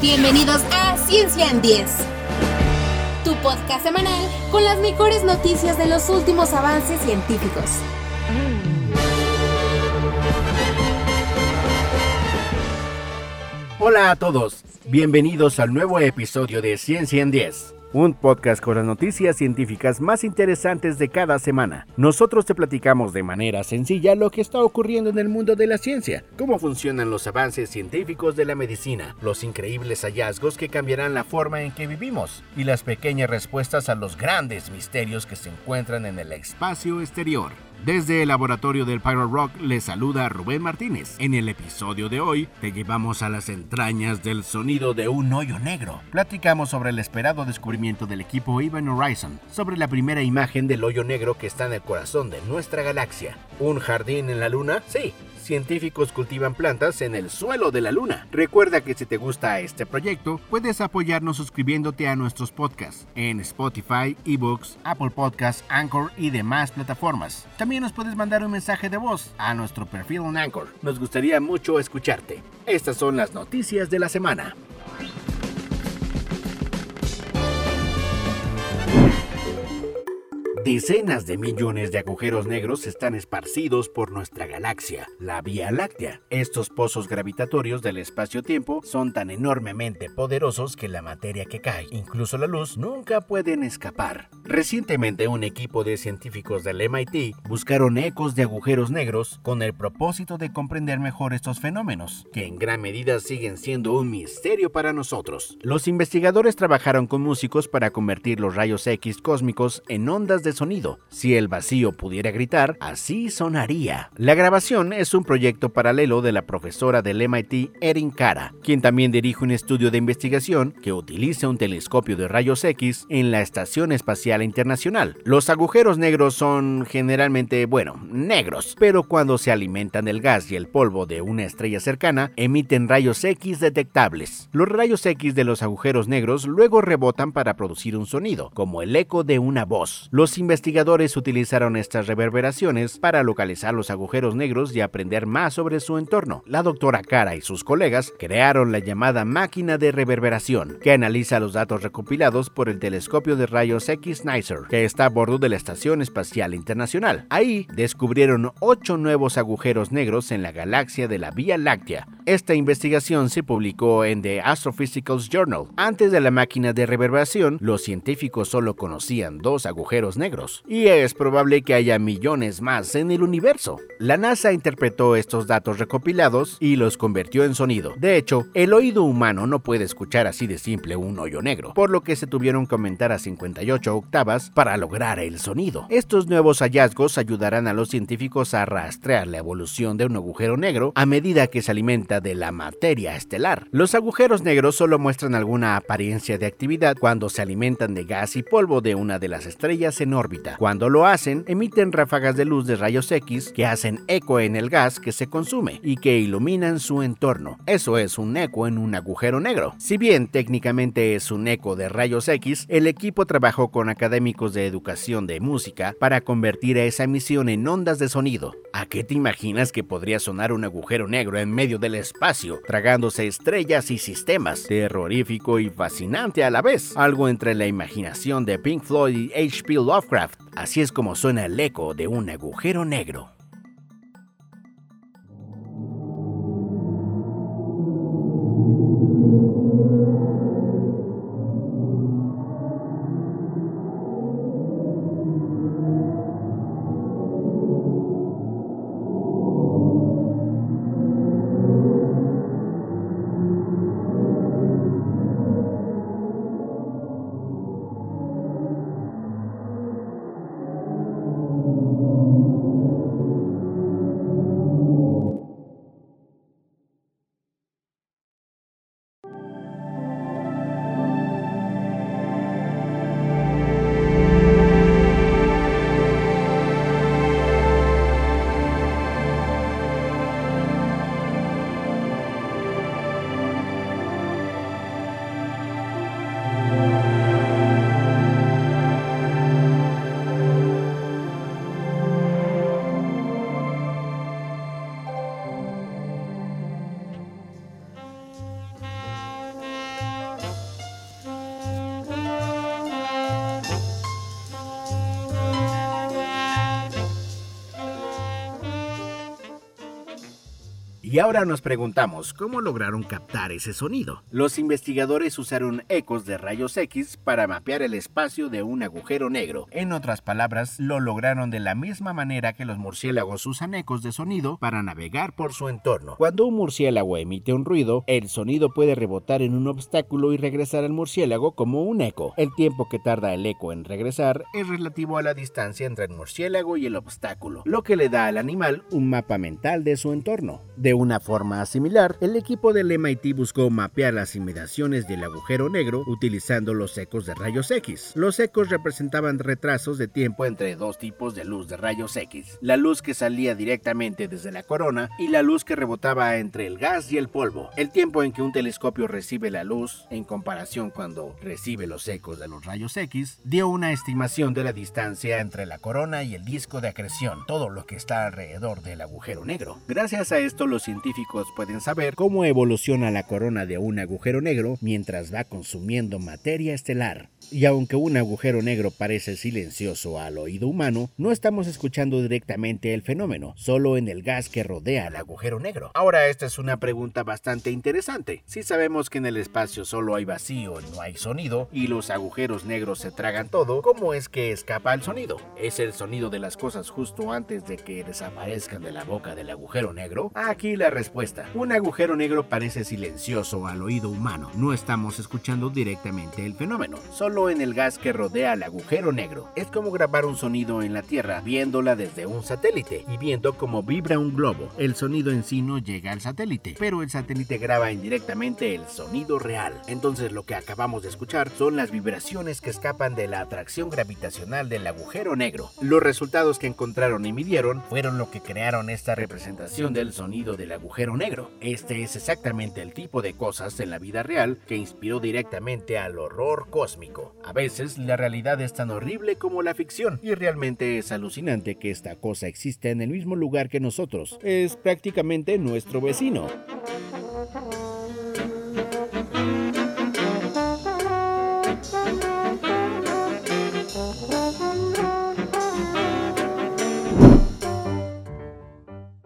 Bienvenidos a Ciencia en 10, tu podcast semanal con las mejores noticias de los últimos avances científicos. Hola a todos, bienvenidos al nuevo episodio de Ciencia en 10 un podcast con las noticias científicas más interesantes de cada semana. Nosotros te platicamos de manera sencilla lo que está ocurriendo en el mundo de la ciencia, cómo funcionan los avances científicos de la medicina, los increíbles hallazgos que cambiarán la forma en que vivimos y las pequeñas respuestas a los grandes misterios que se encuentran en el espacio exterior. Desde el laboratorio del Pyro Rock les saluda Rubén Martínez. En el episodio de hoy te llevamos a las entrañas del sonido de un hoyo negro. Platicamos sobre el esperado descubrimiento del equipo Event Horizon, sobre la primera imagen del hoyo negro que está en el corazón de nuestra galaxia. ¿Un jardín en la luna? Sí, científicos cultivan plantas en el suelo de la luna. Recuerda que si te gusta este proyecto, puedes apoyarnos suscribiéndote a nuestros podcasts en Spotify, eBooks, Apple Podcasts, Anchor y demás plataformas. También nos puedes mandar un mensaje de voz a nuestro perfil en Anchor. Nos gustaría mucho escucharte. Estas son las noticias de la semana. Decenas de millones de agujeros negros están esparcidos por nuestra galaxia, la Vía Láctea. Estos pozos gravitatorios del espacio-tiempo son tan enormemente poderosos que la materia que cae, incluso la luz, nunca pueden escapar. Recientemente un equipo de científicos del MIT buscaron ecos de agujeros negros con el propósito de comprender mejor estos fenómenos, que en gran medida siguen siendo un misterio para nosotros. Los investigadores trabajaron con músicos para convertir los rayos X cósmicos en ondas de sonido. Si el vacío pudiera gritar, así sonaría. La grabación es un proyecto paralelo de la profesora del MIT Erin Cara, quien también dirige un estudio de investigación que utiliza un telescopio de rayos X en la Estación Espacial Internacional. Los agujeros negros son generalmente, bueno, negros, pero cuando se alimentan del gas y el polvo de una estrella cercana, emiten rayos X detectables. Los rayos X de los agujeros negros luego rebotan para producir un sonido, como el eco de una voz. Los investigadores utilizaron estas reverberaciones para localizar los agujeros negros y aprender más sobre su entorno. La doctora Cara y sus colegas crearon la llamada máquina de reverberación, que analiza los datos recopilados por el telescopio de rayos X NICER, que está a bordo de la Estación Espacial Internacional. Ahí descubrieron ocho nuevos agujeros negros en la galaxia de la Vía Láctea. Esta investigación se publicó en The Astrophysicals Journal. Antes de la máquina de reverberación, los científicos solo conocían dos agujeros negros y es probable que haya millones más en el universo. La NASA interpretó estos datos recopilados y los convirtió en sonido. De hecho, el oído humano no puede escuchar así de simple un hoyo negro, por lo que se tuvieron que aumentar a 58 octavas para lograr el sonido. Estos nuevos hallazgos ayudarán a los científicos a rastrear la evolución de un agujero negro a medida que se alimenta de la materia estelar. Los agujeros negros solo muestran alguna apariencia de actividad cuando se alimentan de gas y polvo de una de las estrellas enormes cuando lo hacen, emiten ráfagas de luz de rayos X que hacen eco en el gas que se consume y que iluminan su entorno. Eso es un eco en un agujero negro. Si bien técnicamente es un eco de rayos X, el equipo trabajó con académicos de educación de música para convertir a esa emisión en ondas de sonido. ¿A qué te imaginas que podría sonar un agujero negro en medio del espacio, tragándose estrellas y sistemas? Terrorífico y fascinante a la vez, algo entre la imaginación de Pink Floyd y H.P. Lovecraft Así es como suena el eco de un agujero negro. Y ahora nos preguntamos, ¿cómo lograron captar ese sonido? Los investigadores usaron ecos de rayos X para mapear el espacio de un agujero negro. En otras palabras, lo lograron de la misma manera que los murciélagos usan ecos de sonido para navegar por su entorno. Cuando un murciélago emite un ruido, el sonido puede rebotar en un obstáculo y regresar al murciélago como un eco. El tiempo que tarda el eco en regresar es relativo a la distancia entre el murciélago y el obstáculo, lo que le da al animal un mapa mental de su entorno. De forma similar, el equipo del MIT buscó mapear las inmediaciones del agujero negro utilizando los ecos de rayos X. Los ecos representaban retrasos de tiempo entre dos tipos de luz de rayos X, la luz que salía directamente desde la corona y la luz que rebotaba entre el gas y el polvo. El tiempo en que un telescopio recibe la luz, en comparación cuando recibe los ecos de los rayos X, dio una estimación de la distancia entre la corona y el disco de acreción, todo lo que está alrededor del agujero negro. Gracias a esto los científicos pueden saber cómo evoluciona la corona de un agujero negro mientras va consumiendo materia estelar. Y aunque un agujero negro parece silencioso al oído humano, no estamos escuchando directamente el fenómeno, solo en el gas que rodea el agujero negro. Ahora esta es una pregunta bastante interesante. Si sabemos que en el espacio solo hay vacío no hay sonido, y los agujeros negros se tragan todo, ¿cómo es que escapa el sonido? ¿Es el sonido de las cosas justo antes de que desaparezcan de la boca del agujero negro? Aquí la respuesta. Un agujero negro parece silencioso al oído humano. No estamos escuchando directamente el fenómeno, solo en el gas que rodea al agujero negro. Es como grabar un sonido en la Tierra viéndola desde un satélite y viendo cómo vibra un globo. El sonido en sí no llega al satélite, pero el satélite graba indirectamente el sonido real. Entonces lo que acabamos de escuchar son las vibraciones que escapan de la atracción gravitacional del agujero negro. Los resultados que encontraron y midieron fueron lo que crearon esta representación del sonido del agujero negro. Este es exactamente el tipo de cosas en la vida real que inspiró directamente al horror cósmico. A veces la realidad es tan horrible como la ficción y realmente es alucinante que esta cosa exista en el mismo lugar que nosotros. Es prácticamente nuestro vecino.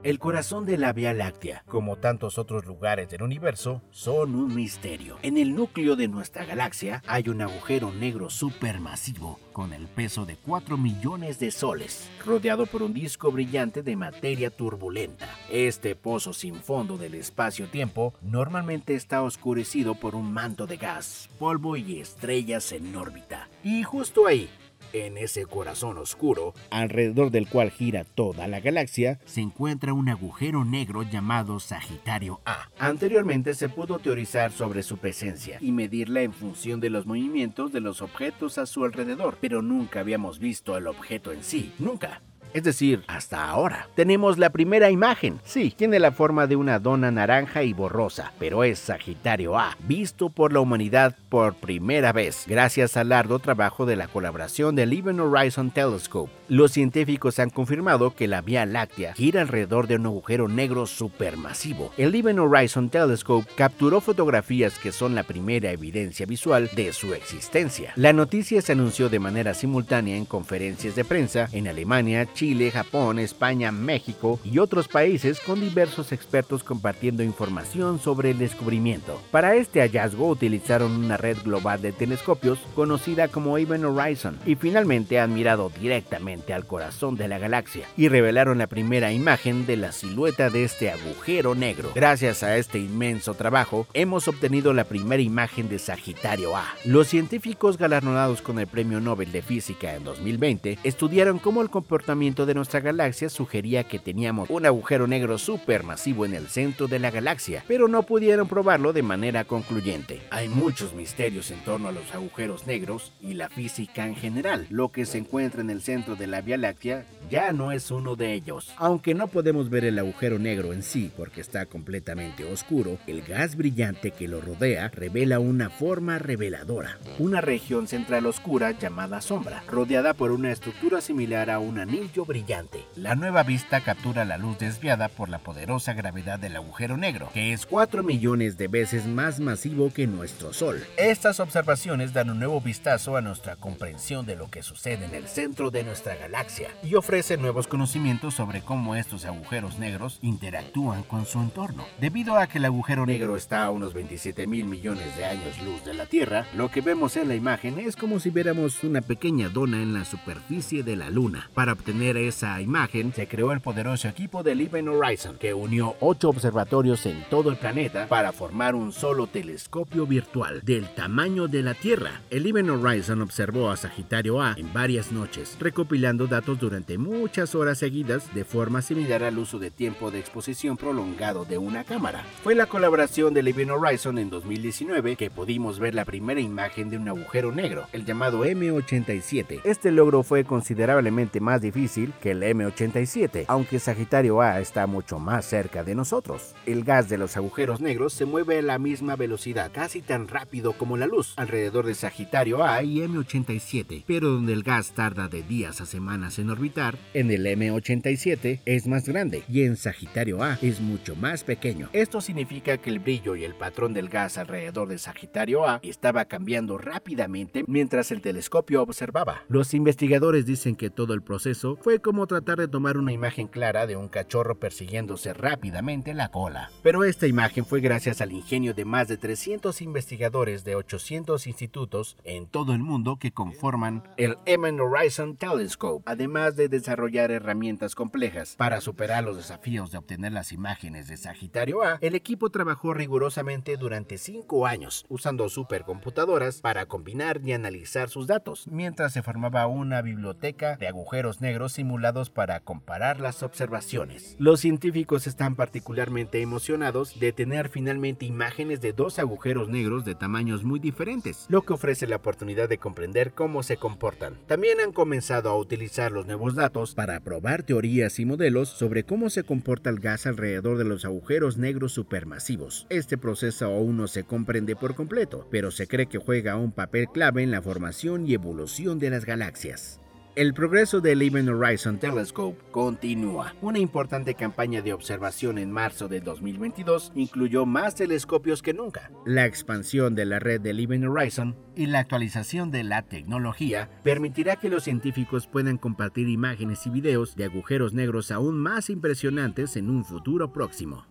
El corazón de la Vía Láctea, como tantos otros lugares del universo, son un misterio. En el núcleo de nuestra galaxia hay un agujero negro supermasivo con el peso de 4 millones de soles, rodeado por un disco brillante de materia turbulenta. Este pozo sin fondo del espacio-tiempo normalmente está oscurecido por un manto de gas, polvo y estrellas en órbita. Y justo ahí, en ese corazón oscuro, alrededor del cual gira toda la galaxia, se encuentra un agujero negro llamado Sagitario A. Anteriormente se pudo teorizar sobre su presencia y medirla en función de los movimientos de los objetos a su alrededor, pero nunca habíamos visto el objeto en sí, nunca. Es decir, hasta ahora. Tenemos la primera imagen. Sí, tiene la forma de una dona naranja y borrosa, pero es Sagitario A, visto por la humanidad por primera vez, gracias al arduo trabajo de la colaboración del Event Horizon Telescope. Los científicos han confirmado que la Vía Láctea gira alrededor de un agujero negro supermasivo. El Event Horizon Telescope capturó fotografías que son la primera evidencia visual de su existencia. La noticia se anunció de manera simultánea en conferencias de prensa en Alemania, Chile, Japón, España, México y otros países con diversos expertos compartiendo información sobre el descubrimiento. Para este hallazgo utilizaron una red global de telescopios conocida como Event Horizon y finalmente han mirado directamente al corazón de la galaxia y revelaron la primera imagen de la silueta de este agujero negro. Gracias a este inmenso trabajo hemos obtenido la primera imagen de Sagitario A. Los científicos galardonados con el Premio Nobel de Física en 2020 estudiaron cómo el comportamiento de nuestra galaxia sugería que teníamos un agujero negro supermasivo en el centro de la galaxia, pero no pudieron probarlo de manera concluyente. Hay muchos misterios en torno a los agujeros negros y la física en general. Lo que se encuentra en el centro de la Vía Láctea ya no es uno de ellos. Aunque no podemos ver el agujero negro en sí porque está completamente oscuro, el gas brillante que lo rodea revela una forma reveladora. Una región central oscura llamada sombra, rodeada por una estructura similar a un anillo brillante. La nueva vista captura la luz desviada por la poderosa gravedad del agujero negro, que es 4 millones de veces más masivo que nuestro Sol. Estas observaciones dan un nuevo vistazo a nuestra comprensión de lo que sucede en el centro de nuestra galaxia y ofrecen ofrece nuevos conocimientos sobre cómo estos agujeros negros interactúan con su entorno. Debido a que el agujero negro está a unos 27 mil millones de años luz de la Tierra, lo que vemos en la imagen es como si viéramos una pequeña dona en la superficie de la Luna. Para obtener esa imagen, se creó el poderoso equipo del Event Horizon, que unió ocho observatorios en todo el planeta para formar un solo telescopio virtual del tamaño de la Tierra. El Event Horizon observó a Sagitario A en varias noches, recopilando datos durante muchas horas seguidas de forma similar al uso de tiempo de exposición prolongado de una cámara. Fue la colaboración del Event Horizon en 2019 que pudimos ver la primera imagen de un agujero negro, el llamado M87. Este logro fue considerablemente más difícil que el M87, aunque Sagitario A está mucho más cerca de nosotros. El gas de los agujeros negros se mueve a la misma velocidad, casi tan rápido como la luz, alrededor de Sagitario A y M87, pero donde el gas tarda de días a semanas en orbitar, en el M87 es más grande y en Sagitario A es mucho más pequeño. Esto significa que el brillo y el patrón del gas alrededor de Sagitario A estaba cambiando rápidamente mientras el telescopio observaba. Los investigadores dicen que todo el proceso fue como tratar de tomar una imagen clara de un cachorro persiguiéndose rápidamente la cola. Pero esta imagen fue gracias al ingenio de más de 300 investigadores de 800 institutos en todo el mundo que conforman el Event Horizon Telescope, además de desarrollar herramientas complejas para superar los desafíos de obtener las imágenes de Sagitario A. El equipo trabajó rigurosamente durante 5 años usando supercomputadoras para combinar y analizar sus datos, mientras se formaba una biblioteca de agujeros negros simulados para comparar las observaciones. Los científicos están particularmente emocionados de tener finalmente imágenes de dos agujeros negros de tamaños muy diferentes, lo que ofrece la oportunidad de comprender cómo se comportan. También han comenzado a utilizar los nuevos datos para probar teorías y modelos sobre cómo se comporta el gas alrededor de los agujeros negros supermasivos. Este proceso aún no se comprende por completo, pero se cree que juega un papel clave en la formación y evolución de las galaxias. El progreso del Event Horizon Telescope continúa. Una importante campaña de observación en marzo de 2022 incluyó más telescopios que nunca. La expansión de la red del Event Horizon y la actualización de la tecnología permitirá que los científicos puedan compartir imágenes y videos de agujeros negros aún más impresionantes en un futuro próximo.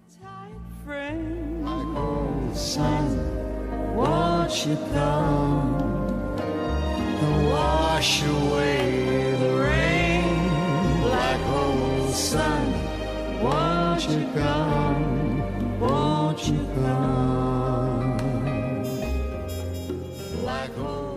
Wash away the rain. Black hole sun, won't you come? Won't you come? Black hole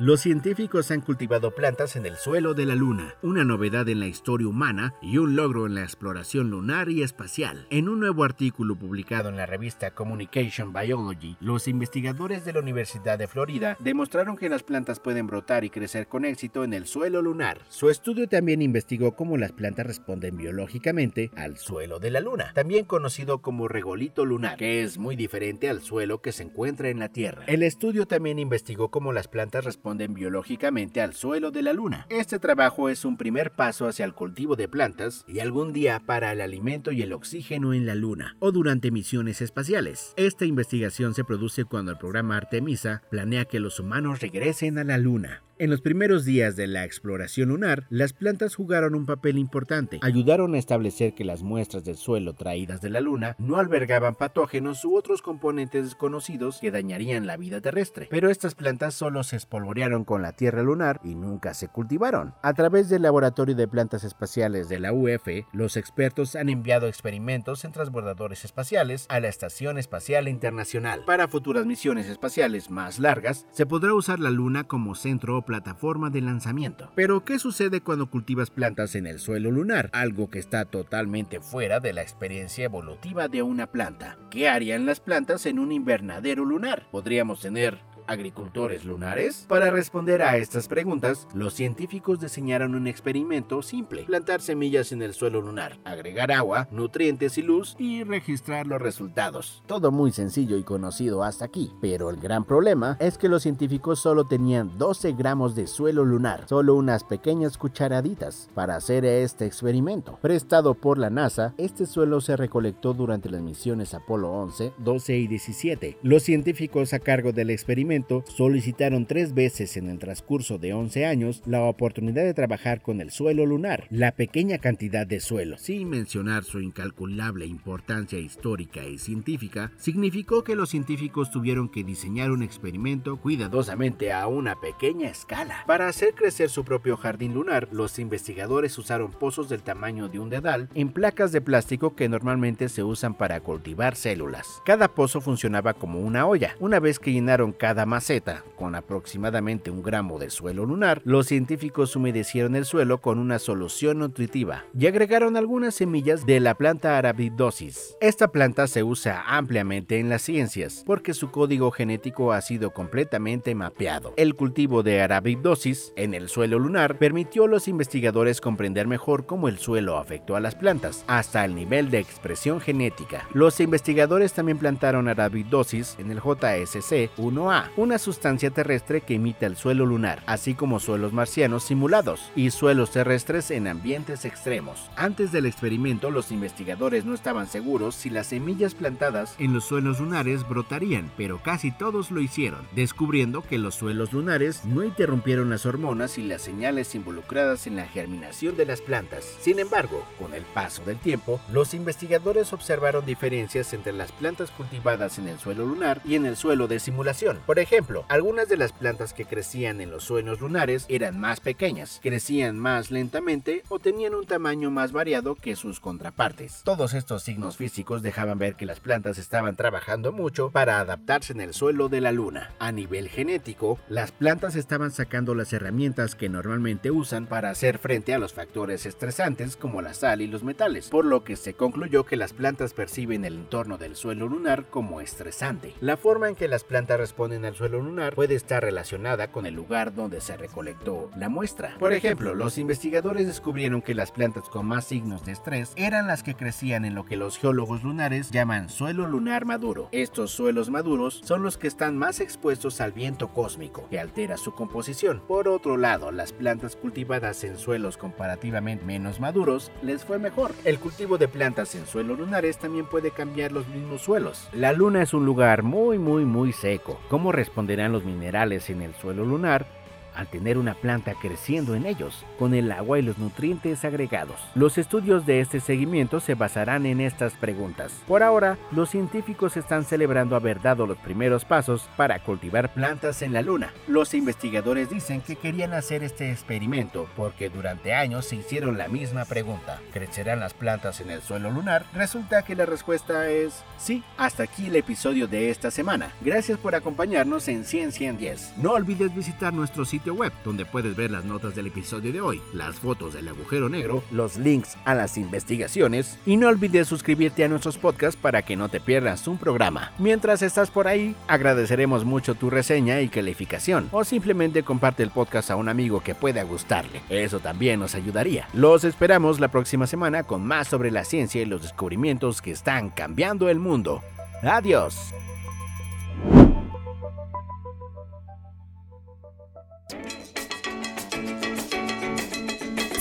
Los científicos han cultivado plantas en el suelo de la Luna, una novedad en la historia humana y un logro en la exploración lunar y espacial. En un nuevo artículo publicado en la revista Communication Biology, los investigadores de la Universidad de Florida demostraron que las plantas pueden brotar y crecer con éxito en el suelo lunar. Su estudio también investigó cómo las plantas responden biológicamente al suelo de la Luna, también conocido como regolito lunar, que es muy diferente al suelo que se encuentra en la Tierra. El estudio también investigó cómo las plantas responden biológicamente al suelo de la Luna. Este trabajo es un primer paso hacia el cultivo de plantas y algún día para el alimento y el oxígeno en la Luna o durante misiones espaciales. Esta investigación se produce cuando el programa Artemisa planea que los humanos regresen a la Luna. En los primeros días de la exploración lunar, las plantas jugaron un papel importante. Ayudaron a establecer que las muestras del suelo traídas de la Luna no albergaban patógenos u otros componentes desconocidos que dañarían la vida terrestre. Pero estas plantas solo se espolvorearon con la Tierra lunar y nunca se cultivaron. A través del Laboratorio de Plantas Espaciales de la UF, los expertos han enviado experimentos en transbordadores espaciales a la Estación Espacial Internacional. Para futuras misiones espaciales más largas, se podrá usar la Luna como centro plataforma de lanzamiento. Pero, ¿qué sucede cuando cultivas plantas en el suelo lunar? Algo que está totalmente fuera de la experiencia evolutiva de una planta. ¿Qué harían las plantas en un invernadero lunar? Podríamos tener agricultores lunares? Para responder a estas preguntas, los científicos diseñaron un experimento simple, plantar semillas en el suelo lunar, agregar agua, nutrientes y luz y registrar los resultados. Todo muy sencillo y conocido hasta aquí, pero el gran problema es que los científicos solo tenían 12 gramos de suelo lunar, solo unas pequeñas cucharaditas para hacer este experimento. Prestado por la NASA, este suelo se recolectó durante las misiones Apolo 11, 12 y 17. Los científicos a cargo del experimento solicitaron tres veces en el transcurso de 11 años la oportunidad de trabajar con el suelo lunar. La pequeña cantidad de suelo, sin mencionar su incalculable importancia histórica y científica, significó que los científicos tuvieron que diseñar un experimento cuidadosamente a una pequeña escala. Para hacer crecer su propio jardín lunar, los investigadores usaron pozos del tamaño de un dedal en placas de plástico que normalmente se usan para cultivar células. Cada pozo funcionaba como una olla. Una vez que llenaron cada maceta con aproximadamente un gramo de suelo lunar, los científicos humedecieron el suelo con una solución nutritiva y agregaron algunas semillas de la planta Arabidopsis. Esta planta se usa ampliamente en las ciencias porque su código genético ha sido completamente mapeado. El cultivo de Arabidopsis en el suelo lunar permitió a los investigadores comprender mejor cómo el suelo afectó a las plantas, hasta el nivel de expresión genética. Los investigadores también plantaron Arabidopsis en el JSC-1A, una sustancia terrestre que imita el suelo lunar, así como suelos marcianos simulados y suelos terrestres en ambientes extremos. Antes del experimento, los investigadores no estaban seguros si las semillas plantadas en los suelos lunares brotarían, pero casi todos lo hicieron, descubriendo que los suelos lunares no interrumpieron las hormonas y las señales involucradas en la germinación de las plantas. Sin embargo, con el paso del tiempo, los investigadores observaron diferencias entre las plantas cultivadas en el suelo lunar y en el suelo de simulación. Ejemplo, algunas de las plantas que crecían en los suelos lunares eran más pequeñas, crecían más lentamente o tenían un tamaño más variado que sus contrapartes. Todos estos signos físicos dejaban ver que las plantas estaban trabajando mucho para adaptarse en el suelo de la luna. A nivel genético, las plantas estaban sacando las herramientas que normalmente usan para hacer frente a los factores estresantes como la sal y los metales, por lo que se concluyó que las plantas perciben el entorno del suelo lunar como estresante. La forma en que las plantas responden al suelo lunar puede estar relacionada con el lugar donde se recolectó la muestra. Por ejemplo, los investigadores descubrieron que las plantas con más signos de estrés eran las que crecían en lo que los geólogos lunares llaman suelo lunar maduro. Estos suelos maduros son los que están más expuestos al viento cósmico, que altera su composición. Por otro lado, las plantas cultivadas en suelos comparativamente menos maduros les fue mejor. El cultivo de plantas en suelos lunares también puede cambiar los mismos suelos. La luna es un lugar muy muy muy seco. ¿Cómo responderán los minerales en el suelo lunar? Al tener una planta creciendo en ellos, con el agua y los nutrientes agregados. Los estudios de este seguimiento se basarán en estas preguntas. Por ahora, los científicos están celebrando haber dado los primeros pasos para cultivar plantas en la Luna. Los investigadores dicen que querían hacer este experimento porque durante años se hicieron la misma pregunta. ¿Crecerán las plantas en el suelo lunar? Resulta que la respuesta es sí. Hasta aquí el episodio de esta semana. Gracias por acompañarnos en Ciencia en 10. No olvides visitar nuestro web, donde puedes ver las notas del episodio de hoy, las fotos del agujero negro, los links a las investigaciones y no olvides suscribirte a nuestros podcasts para que no te pierdas un programa. Mientras estás por ahí, agradeceremos mucho tu reseña y calificación o simplemente comparte el podcast a un amigo que pueda gustarle. Eso también nos ayudaría. Los esperamos la próxima semana con más sobre la ciencia y los descubrimientos que están cambiando el mundo. Adiós.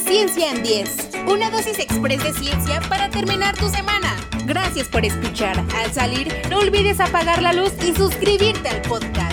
Ciencia en 10. Una dosis express de ciencia para terminar tu semana. Gracias por escuchar. Al salir, no olvides apagar la luz y suscribirte al podcast.